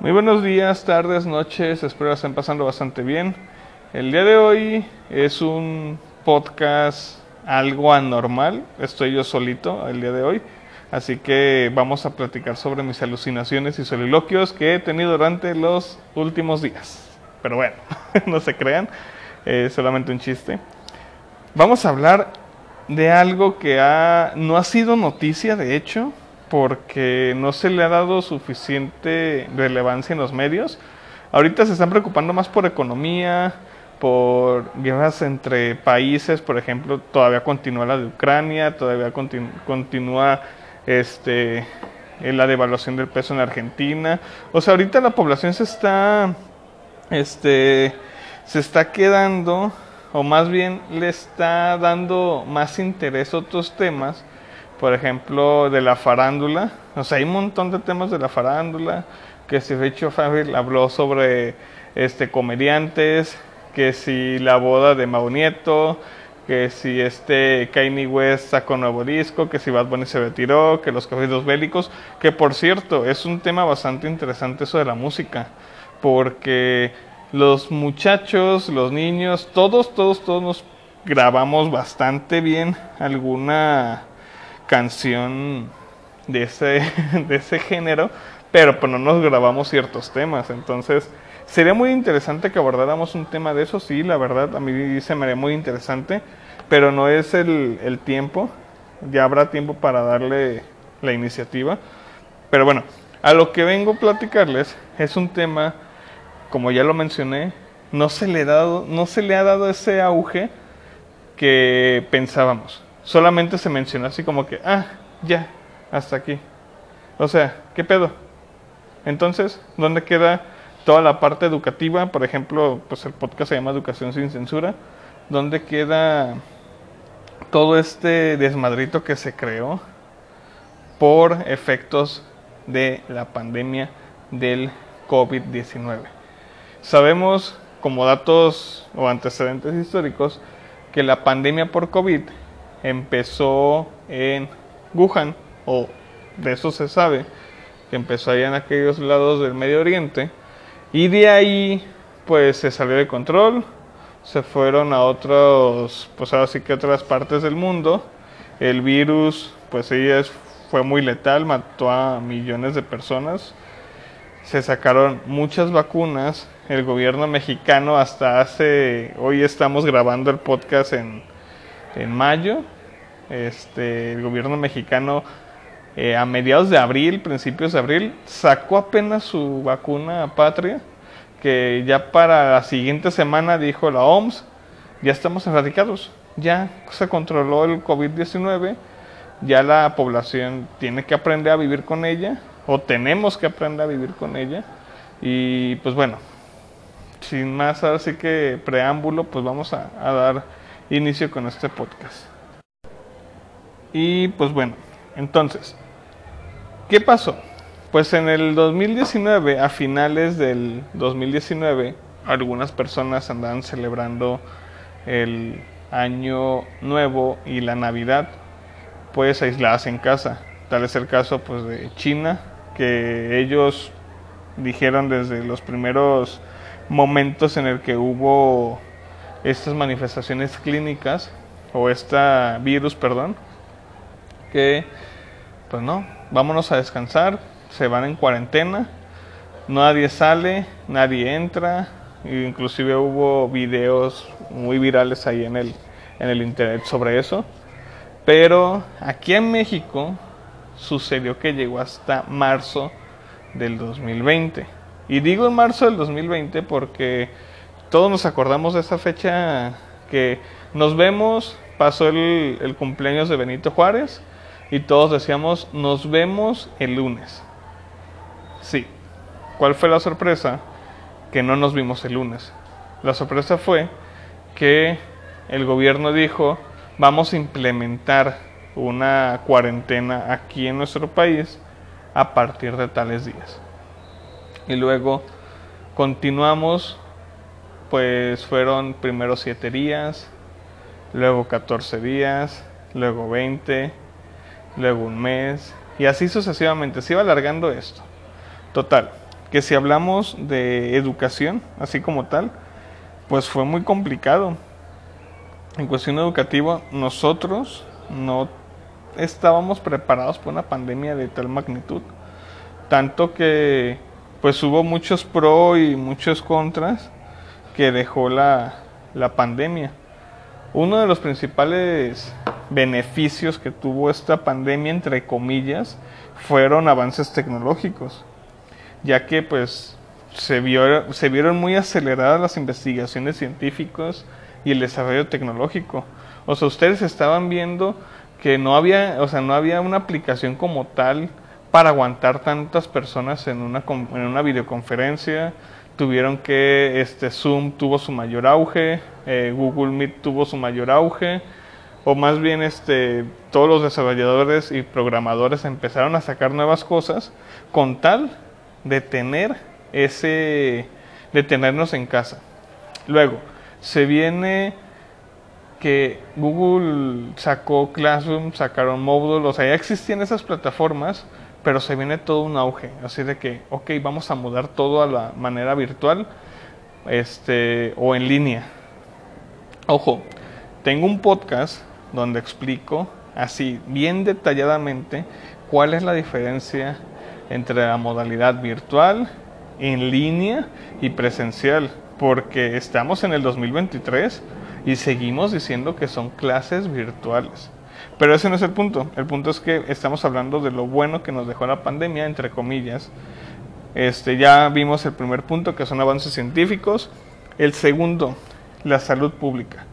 Muy buenos días, tardes, noches, espero estén pasando bastante bien. El día de hoy es un podcast algo anormal, estoy yo solito el día de hoy, así que vamos a platicar sobre mis alucinaciones y soliloquios que he tenido durante los últimos días. Pero bueno, no se crean, es solamente un chiste. Vamos a hablar de algo que ha, no ha sido noticia, de hecho, porque no se le ha dado suficiente relevancia en los medios. Ahorita se están preocupando más por economía, por guerras entre países, por ejemplo, todavía continúa la de Ucrania, todavía continúa este la devaluación del peso en Argentina. O sea, ahorita la población se está este se está quedando o más bien le está dando más interés a otros temas por ejemplo, de la farándula. O sea, hay un montón de temas de la farándula. Que si Richard Favre habló sobre este comediantes, que si la boda de Mau Nieto, que si este Kanye West sacó nuevo disco, que si Bad Bunny se retiró, que los corridos bélicos, que por cierto es un tema bastante interesante eso de la música, porque los muchachos, los niños, todos, todos, todos nos grabamos bastante bien alguna canción de ese, de ese género, pero pues no nos grabamos ciertos temas. Entonces, sería muy interesante que abordáramos un tema de eso, sí, la verdad, a mí se me haría muy interesante, pero no es el, el tiempo, ya habrá tiempo para darle la iniciativa. Pero bueno, a lo que vengo a platicarles es un tema, como ya lo mencioné, no se le, dado, no se le ha dado ese auge que pensábamos solamente se mencionó así como que, ah, ya, hasta aquí. O sea, ¿qué pedo? Entonces, ¿dónde queda toda la parte educativa? Por ejemplo, pues el podcast se llama Educación sin Censura. ¿Dónde queda todo este desmadrito que se creó por efectos de la pandemia del COVID-19? Sabemos, como datos o antecedentes históricos, que la pandemia por COVID empezó en Wuhan, o de eso se sabe, que empezó allá en aquellos lados del Medio Oriente, y de ahí pues se salió de control, se fueron a otros, pues ahora sí que otras partes del mundo, el virus pues sí fue muy letal, mató a millones de personas, se sacaron muchas vacunas, el gobierno mexicano hasta hace, hoy estamos grabando el podcast en en mayo. Este, el gobierno mexicano eh, a mediados de abril, principios de abril, sacó apenas su vacuna patria, que ya para la siguiente semana dijo la OMS, ya estamos erradicados, ya se controló el COVID-19, ya la población tiene que aprender a vivir con ella, o tenemos que aprender a vivir con ella, y pues bueno, sin más así que preámbulo, pues vamos a dar inicio con este podcast. Y pues bueno, entonces, ¿qué pasó? Pues en el 2019, a finales del 2019, algunas personas andaban celebrando el año nuevo y la Navidad, pues aisladas en casa. Tal es el caso pues de China, que ellos dijeron desde los primeros momentos en el que hubo estas manifestaciones clínicas o este virus, perdón, que pues no, vámonos a descansar, se van en cuarentena, nadie sale, nadie entra, inclusive hubo videos muy virales ahí en el, en el internet sobre eso, pero aquí en México sucedió que llegó hasta marzo del 2020. Y digo en marzo del 2020 porque todos nos acordamos de esa fecha que nos vemos, pasó el, cumpleaños de Benito Juárez y todos decíamos, nos vemos el lunes. Sí. ¿Cuál fue la sorpresa? Que no nos vimos el lunes. La sorpresa fue que el gobierno dijo, vamos a implementar una cuarentena aquí en nuestro país a partir de tales días. Y luego continuamos pues fueron primero 7 días, luego 14 días, luego 20, luego un mes, y así sucesivamente. Se iba alargando esto. Total, que si hablamos de educación, así como tal, pues fue muy complicado. En cuestión educativa, nosotros no estábamos preparados para una pandemia de tal magnitud. Tanto que pues hubo muchos pro y muchos contras que dejó la, la pandemia. Uno de los principales beneficios que tuvo esta pandemia, entre comillas, fueron avances tecnológicos, ya que pues se, vio, se vieron muy aceleradas las investigaciones científicas y el desarrollo tecnológico. O sea, ustedes estaban viendo que no había, o sea, no había una aplicación como tal para aguantar tantas personas en una, en una videoconferencia. Tuvieron que, este, Zoom tuvo su mayor auge, eh, Google Meet tuvo su mayor auge, o más bien, este, todos los desarrolladores y programadores empezaron a sacar nuevas cosas con tal de tener ese, de tenernos en casa. Luego, se viene que Google sacó Classroom, sacaron Moodle, o sea, ya existían esas plataformas, pero se viene todo un auge, así de que, ok, vamos a mudar todo a la manera virtual este, o en línea. Ojo, tengo un podcast donde explico así bien detalladamente cuál es la diferencia entre la modalidad virtual, en línea y presencial, porque estamos en el 2023 y seguimos diciendo que son clases virtuales. Pero ese no es el punto. El punto es que estamos hablando de lo bueno que nos dejó la pandemia, entre comillas. Este, ya vimos el primer punto, que son avances científicos. El segundo, la salud pública.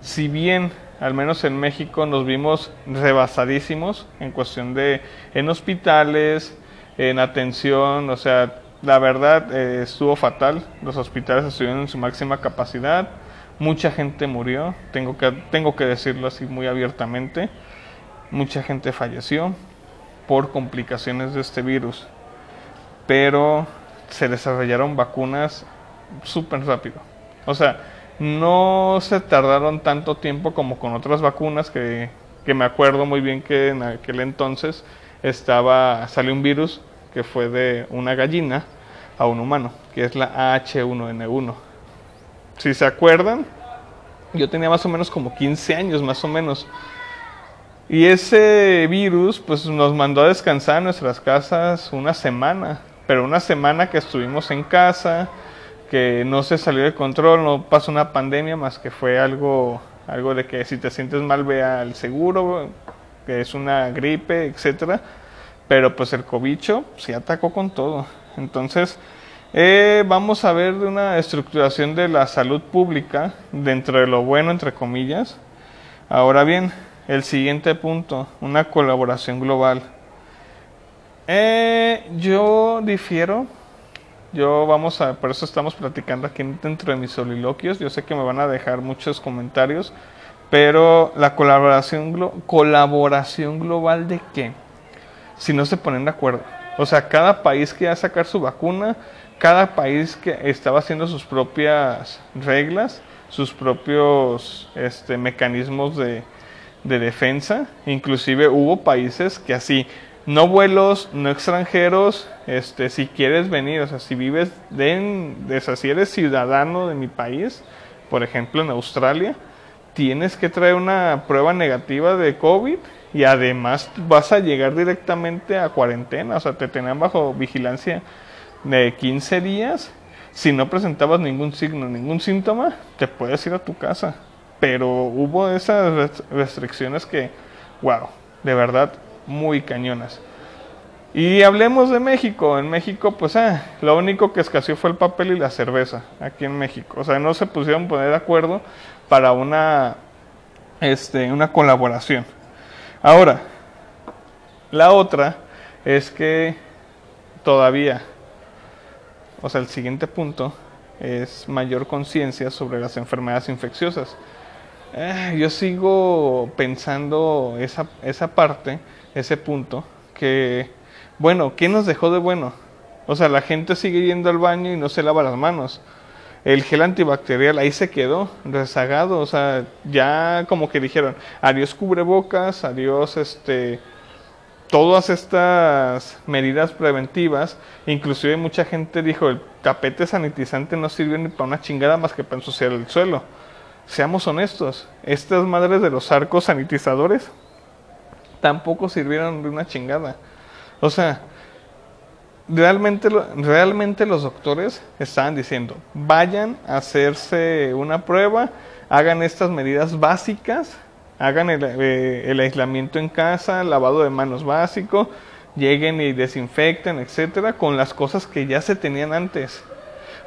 Si bien, al menos en México, nos vimos rebasadísimos en cuestión de en hospitales, en atención, o sea, la verdad eh, estuvo fatal. Los hospitales estuvieron en su máxima capacidad Mucha gente murió, tengo que, tengo que decirlo así muy abiertamente. Mucha gente falleció por complicaciones de este virus. Pero se desarrollaron vacunas súper rápido. O sea, no se tardaron tanto tiempo como con otras vacunas que, que me acuerdo muy bien que en aquel entonces estaba salió un virus que fue de una gallina a un humano, que es la H1N1 si se acuerdan, yo tenía más o menos como 15 años, más o menos. Y ese virus pues nos mandó a descansar en nuestras casas una semana, pero una semana que estuvimos en casa, que no se salió de control, no pasó una pandemia más que fue algo algo de que si te sientes mal ve al seguro, que es una gripe, etcétera. Pero pues el cobicho se atacó con todo. Entonces, eh, vamos a ver de una estructuración de la salud pública dentro de lo bueno, entre comillas. Ahora bien, el siguiente punto, una colaboración global. Eh, yo difiero. Yo vamos a, por eso estamos platicando aquí dentro de mis soliloquios. Yo sé que me van a dejar muchos comentarios, pero la colaboración, colaboración global de qué? Si no se ponen de acuerdo. O sea, cada país que va a sacar su vacuna, cada país que estaba haciendo sus propias reglas, sus propios este, mecanismos de, defensa. Inclusive hubo países que así, no vuelos, no extranjeros, este, si quieres venir, o sea, si vives, de, de si eres ciudadano de mi país, por ejemplo en Australia, tienes que traer una prueba negativa de COVID y además vas a llegar directamente a cuarentena, o sea, te tenían bajo vigilancia de 15 días, si no presentabas ningún signo, ningún síntoma, te puedes ir a tu casa. Pero hubo esas restricciones que, wow, de verdad, muy cañonas. Y hablemos de México. En México, pues, ah, lo único que escaseó fue el papel y la cerveza, aquí en México. O sea, no se pusieron poner de acuerdo para una, este, una colaboración. Ahora, la otra es que todavía o sea, el siguiente punto es mayor conciencia sobre las enfermedades infecciosas. Eh, yo sigo pensando esa, esa parte, ese punto, que, bueno, ¿qué nos dejó de bueno? O sea, la gente sigue yendo al baño y no se lava las manos. El gel antibacterial ahí se quedó, rezagado. O sea, ya como que dijeron, adiós cubrebocas, adiós este, todas estas medidas preventivas, inclusive mucha gente dijo, el tapete sanitizante no sirve ni para una chingada más que para ensuciar el suelo. Seamos honestos, estas madres de los arcos sanitizadores tampoco sirvieron de una chingada. O sea, realmente, realmente los doctores estaban diciendo, vayan a hacerse una prueba, hagan estas medidas básicas hagan eh, el, aislamiento en casa, lavado de manos básico, lleguen y desinfecten, etcétera, con las cosas que ya se tenían antes,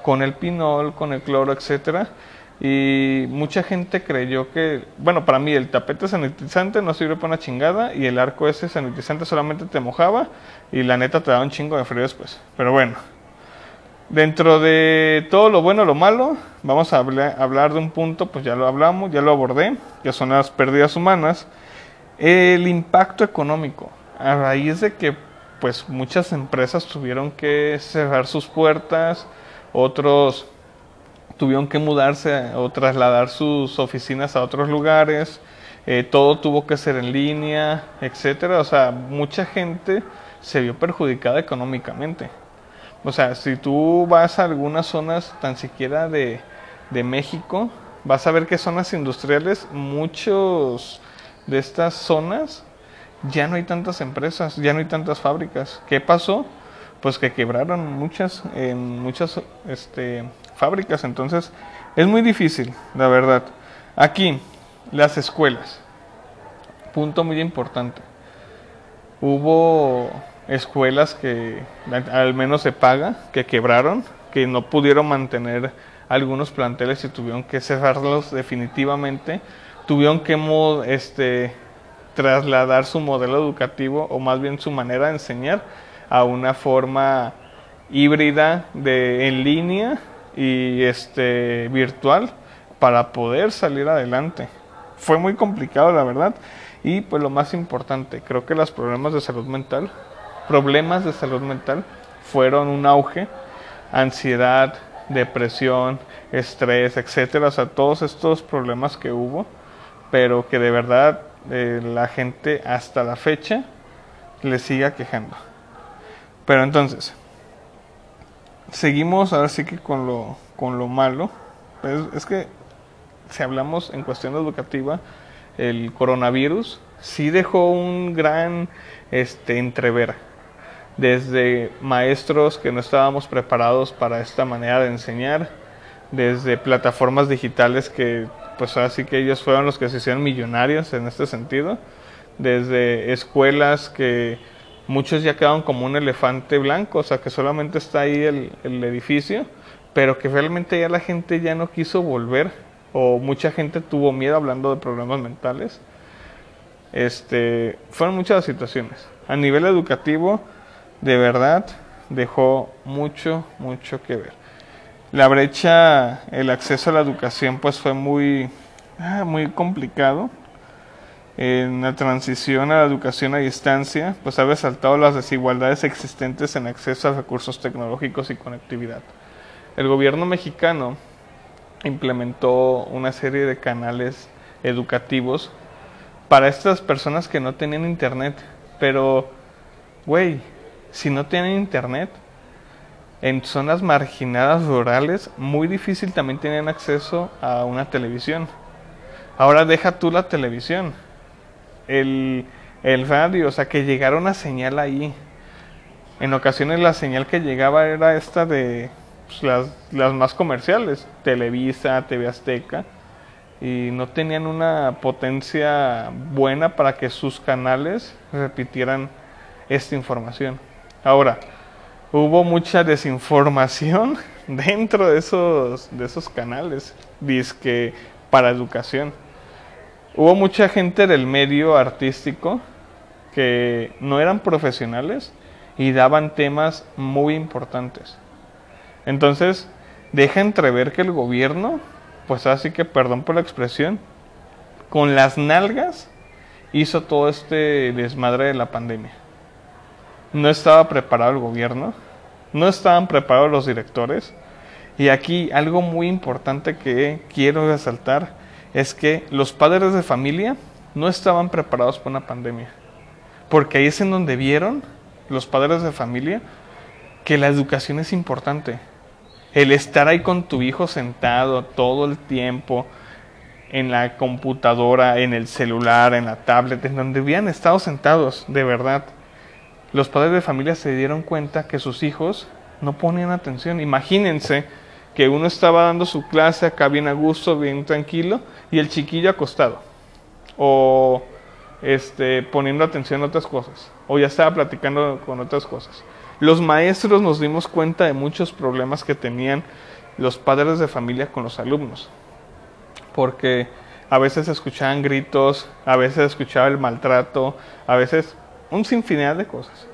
con el pinol, con el cloro, etcétera. Y mucha gente creyó que, bueno, para mí el tapete sanitizante no sirve para una chingada y el arco ese sanitizante solamente te mojaba y la neta te daba un chingo de frío después. Pero bueno, Dentro de todo lo bueno lo malo, vamos a hablar de un punto, pues ya lo hablamos, ya lo abordé, que son las pérdidas humanas. El impacto económico, a raíz de que pues muchas empresas tuvieron que cerrar sus puertas, otros tuvieron que mudarse o trasladar sus oficinas a otros lugares, eh, todo tuvo que ser en línea, etcétera. O sea, mucha gente se vio perjudicada económicamente. O sea, si tú vas a algunas zonas tan siquiera de, México, vas a ver que zonas industriales, muchos de estas zonas ya no hay tantas empresas, ya no hay tantas fábricas. ¿Qué pasó? Pues que quebraron muchas, muchas este, fábricas. Entonces, es muy difícil, la verdad. Aquí, las escuelas. Punto muy importante. Hubo escuelas que al menos se paga, que quebraron, que no pudieron mantener algunos planteles y tuvieron que cerrarlos definitivamente, tuvieron que este, trasladar su modelo educativo o más bien su manera de enseñar a una forma híbrida de en línea y este virtual para poder salir adelante. Fue muy complicado, la verdad. Y pues lo más importante, creo que los problemas de salud mental problemas de salud mental fueron un auge, ansiedad, depresión, estrés, etcétera, o sea, todos estos problemas que hubo, pero que de verdad eh, la gente hasta la fecha le siga quejando. Pero entonces, seguimos ahora sí que con lo, con lo malo. es que si hablamos en cuestión educativa, el coronavirus sí dejó un gran este, entrever desde maestros que no estábamos preparados para esta manera de enseñar, desde plataformas digitales que pues así que ellos fueron los que se hicieron millonarios en este sentido, desde escuelas que muchos ya quedaron como un elefante blanco, o sea que solamente está ahí el, el edificio, pero que realmente ya la gente ya no quiso volver o mucha gente tuvo miedo hablando de problemas mentales. Este, fueron muchas situaciones. A nivel educativo, de verdad dejó mucho, mucho que ver. La brecha, el acceso a la educación, pues fue muy, ah, muy complicado. En la transición a la educación a distancia, pues ha resaltado las desigualdades existentes en acceso a recursos tecnológicos y conectividad. El gobierno mexicano implementó una serie de canales educativos para estas personas que no tenían internet, pero, güey, si no tienen internet, en zonas marginadas rurales, muy difícil también tienen acceso a una televisión. Ahora deja tú la televisión, el, el radio, o sea, que llegara una señal ahí. En ocasiones la señal que llegaba era esta de pues, las, las más comerciales, Televisa, TV Azteca, y no tenían una potencia buena para que sus canales repitieran esta información. Ahora, hubo mucha desinformación dentro de esos, de esos canales, disque para educación. Hubo mucha gente del medio artístico que no eran profesionales y daban temas muy importantes. Entonces, deja entrever que el gobierno, pues así que perdón por la expresión, con las nalgas hizo todo este desmadre de la pandemia no estaba preparado el gobierno, no estaban preparados los directores. Y aquí algo muy importante que quiero resaltar es que los padres de familia no estaban preparados para una pandemia. porque ahí es en donde vieron los padres de familia que la educación es importante. El estar ahí con tu hijo sentado todo el tiempo en la computadora, en el celular, en la tablet, en donde hubieran estado sentados, de verdad. Los padres de familia se dieron cuenta que sus hijos no ponían atención. Imagínense que uno estaba dando su clase acá bien a gusto, bien tranquilo, y el chiquillo acostado. O este, poniendo atención a otras cosas. O ya estaba platicando con otras cosas. Los maestros nos dimos cuenta de muchos problemas que tenían los padres de familia con los alumnos. Porque a veces escuchaban gritos, a veces escuchaba el maltrato, a veces un sinfinidad de cosas.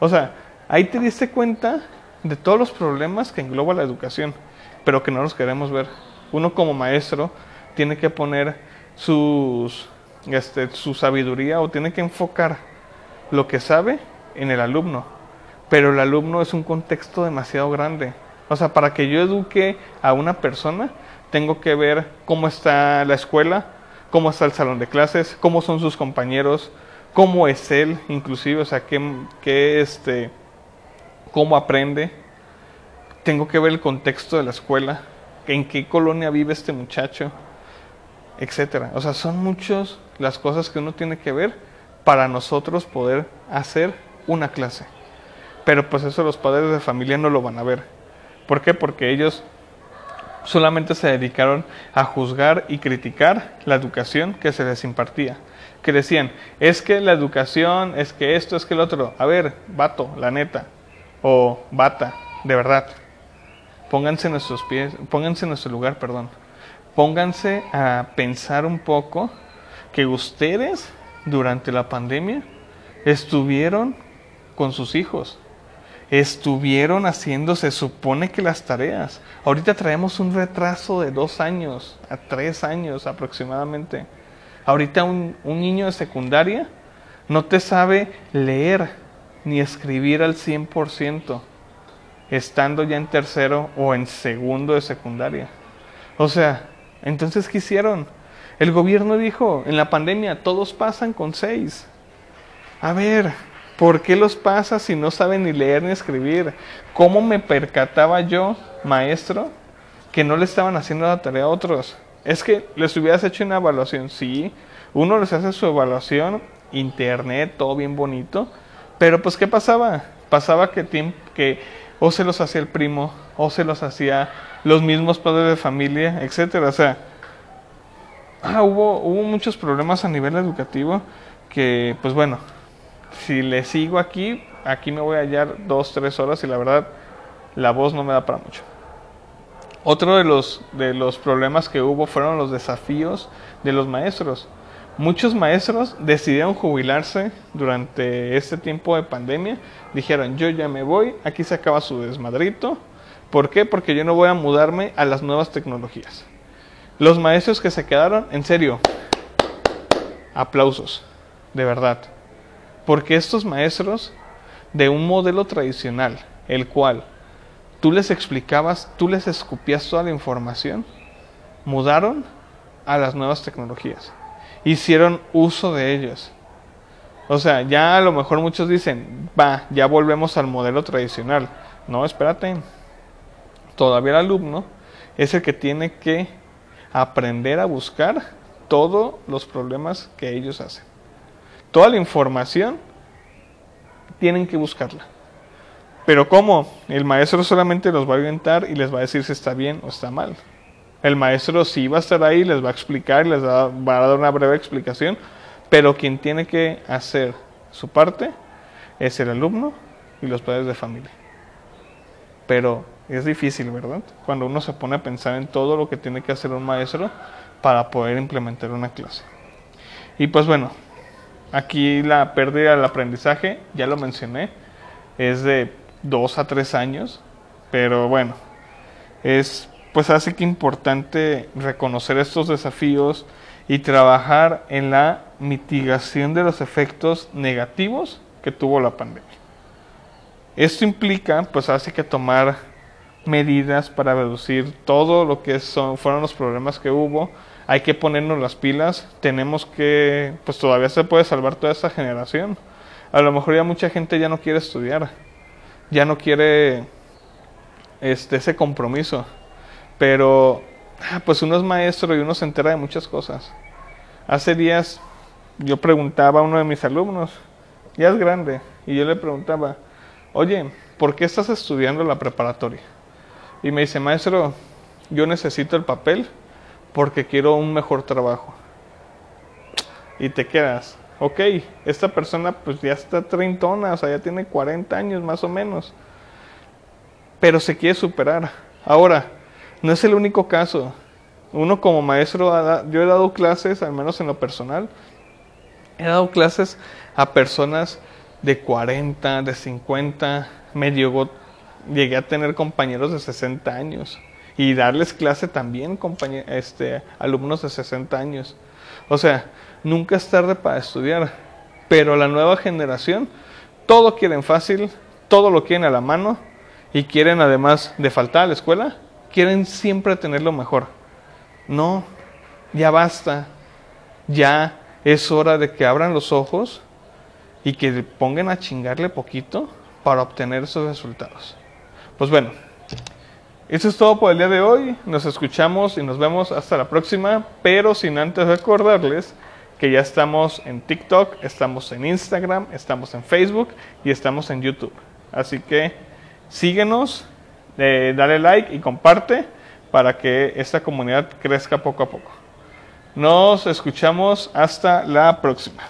O sea, ahí te diste cuenta de todos los problemas que engloba la educación, pero que no los queremos ver. Uno como maestro tiene que poner sus, este, su sabiduría o tiene que enfocar lo que sabe en el alumno. Pero el alumno es un contexto demasiado grande. O sea, para que yo eduque a una persona, tengo que ver cómo está la escuela, cómo está el salón de clases, cómo son sus compañeros, cómo es él, inclusive, o sea, qué, qué este, cómo aprende. Tengo que ver el contexto de la escuela, en qué colonia vive este muchacho, etcétera. O sea, son muchas las cosas que uno tiene que ver para nosotros poder hacer una clase. Pero pues eso los padres de familia no lo van a ver. ¿Por qué? Porque ellos solamente se dedicaron a juzgar y criticar la educación que se les impartía. Que decían, es que la educación, es que esto, es que el otro. A ver, vato, la neta. O bata, de verdad. Pónganse en nuestros pies, pónganse en nuestro lugar, perdón. Pónganse a pensar un poco que ustedes durante la pandemia estuvieron con sus hijos estuvieron haciendo, se supone que las tareas. Ahorita traemos un retraso de dos años a tres años aproximadamente. Ahorita un, un niño de secundaria no te sabe leer ni escribir al 100%, estando ya en tercero o en segundo de secundaria. O sea, entonces, ¿qué hicieron? El gobierno dijo, en la pandemia todos pasan con seis. A ver, ¿Por qué los pasa si no saben ni leer ni escribir? ¿Cómo me percataba yo, maestro, que no le estaban haciendo la tarea a otros? Es que les hubieras hecho una evaluación, sí. Uno les hace su evaluación, internet, todo bien bonito. Pero pues, ¿qué pasaba? Pasaba que, que o se los hacía el primo, o se los hacía los mismos padres de familia, etcétera. O sea, ah, hubo, hubo muchos problemas a nivel educativo que, pues bueno, si le sigo aquí, aquí me voy a hallar dos, tres horas y la verdad la voz no me da para mucho. Otro de los, de los problemas que hubo fueron los desafíos de los maestros. Muchos maestros decidieron jubilarse durante este tiempo de pandemia. Dijeron, yo ya me voy, aquí se acaba su desmadrito. ¿Por qué? Porque yo no voy a mudarme a las nuevas tecnologías. Los maestros que se quedaron, en serio, aplausos, de verdad. Porque estos maestros de un modelo tradicional, el cual tú les explicabas, tú les escupías toda la información, mudaron a las nuevas tecnologías. Hicieron uso de ellas. O sea, ya a lo mejor muchos dicen, va, ya volvemos al modelo tradicional. No, espérate. Todavía el alumno es el que tiene que aprender a buscar todos los problemas que ellos hacen. Toda la información tienen que buscarla. Pero ¿cómo? El maestro solamente los va a orientar y les va a decir si está bien o está mal. El maestro sí va a estar ahí, les va a explicar, les va, a dar una breve explicación, pero quien tiene que hacer su parte es el alumno y los padres de familia. Pero es difícil, ¿verdad? Cuando uno se pone a pensar en todo lo que tiene que hacer un maestro para poder implementar una clase. Y pues bueno, Aquí la pérdida del aprendizaje, ya lo mencioné, es de dos a tres años, pero bueno, es pues hace que importante reconocer estos desafíos y trabajar en la mitigación de los efectos negativos que tuvo la pandemia. Esto implica, pues hace que tomar medidas para reducir todo lo que son, fueron los problemas que hubo, hay que ponernos las pilas, tenemos que, pues todavía se puede salvar toda esta generación, A lo mejor ya mucha gente ya no quiere estudiar, ya no quiere este, ese compromiso, pero ah, pues uno es maestro y uno se entera de muchas cosas. Hace días yo preguntaba a uno de mis alumnos, ya es grande, y yo le preguntaba, oye, ¿por qué estás estudiando la preparatoria? Y me dice, maestro, yo necesito el papel porque quiero un mejor trabajo. Y te quedas, ok, esta persona pues ya está treintona, o sea, ya tiene 40 años más o menos, pero se quiere superar. Ahora, no es el único caso. Uno como maestro, yo he dado clases, al menos en lo personal, he dado clases a personas de 40, de 50, me llegó, llegué a tener compañeros de 60 años y darles clase también este, alumnos de 60 años. O sea, nunca es tarde para estudiar, pero la nueva generación, todo quieren fácil, todo lo quieren a la mano y quieren además de faltar a la escuela, quieren siempre tener lo mejor. No, ya basta, ya es hora de que abran los ojos y que pongan a chingarle poquito para obtener esos resultados. Pues bueno, eso es todo por el día de hoy. Nos escuchamos y nos vemos hasta la próxima, pero sin antes recordarles que ya estamos en TikTok, estamos en Instagram, estamos en Facebook y estamos en YouTube. Así que síguenos, eh, dale like y comparte para que esta comunidad crezca poco a poco. Nos escuchamos hasta la próxima.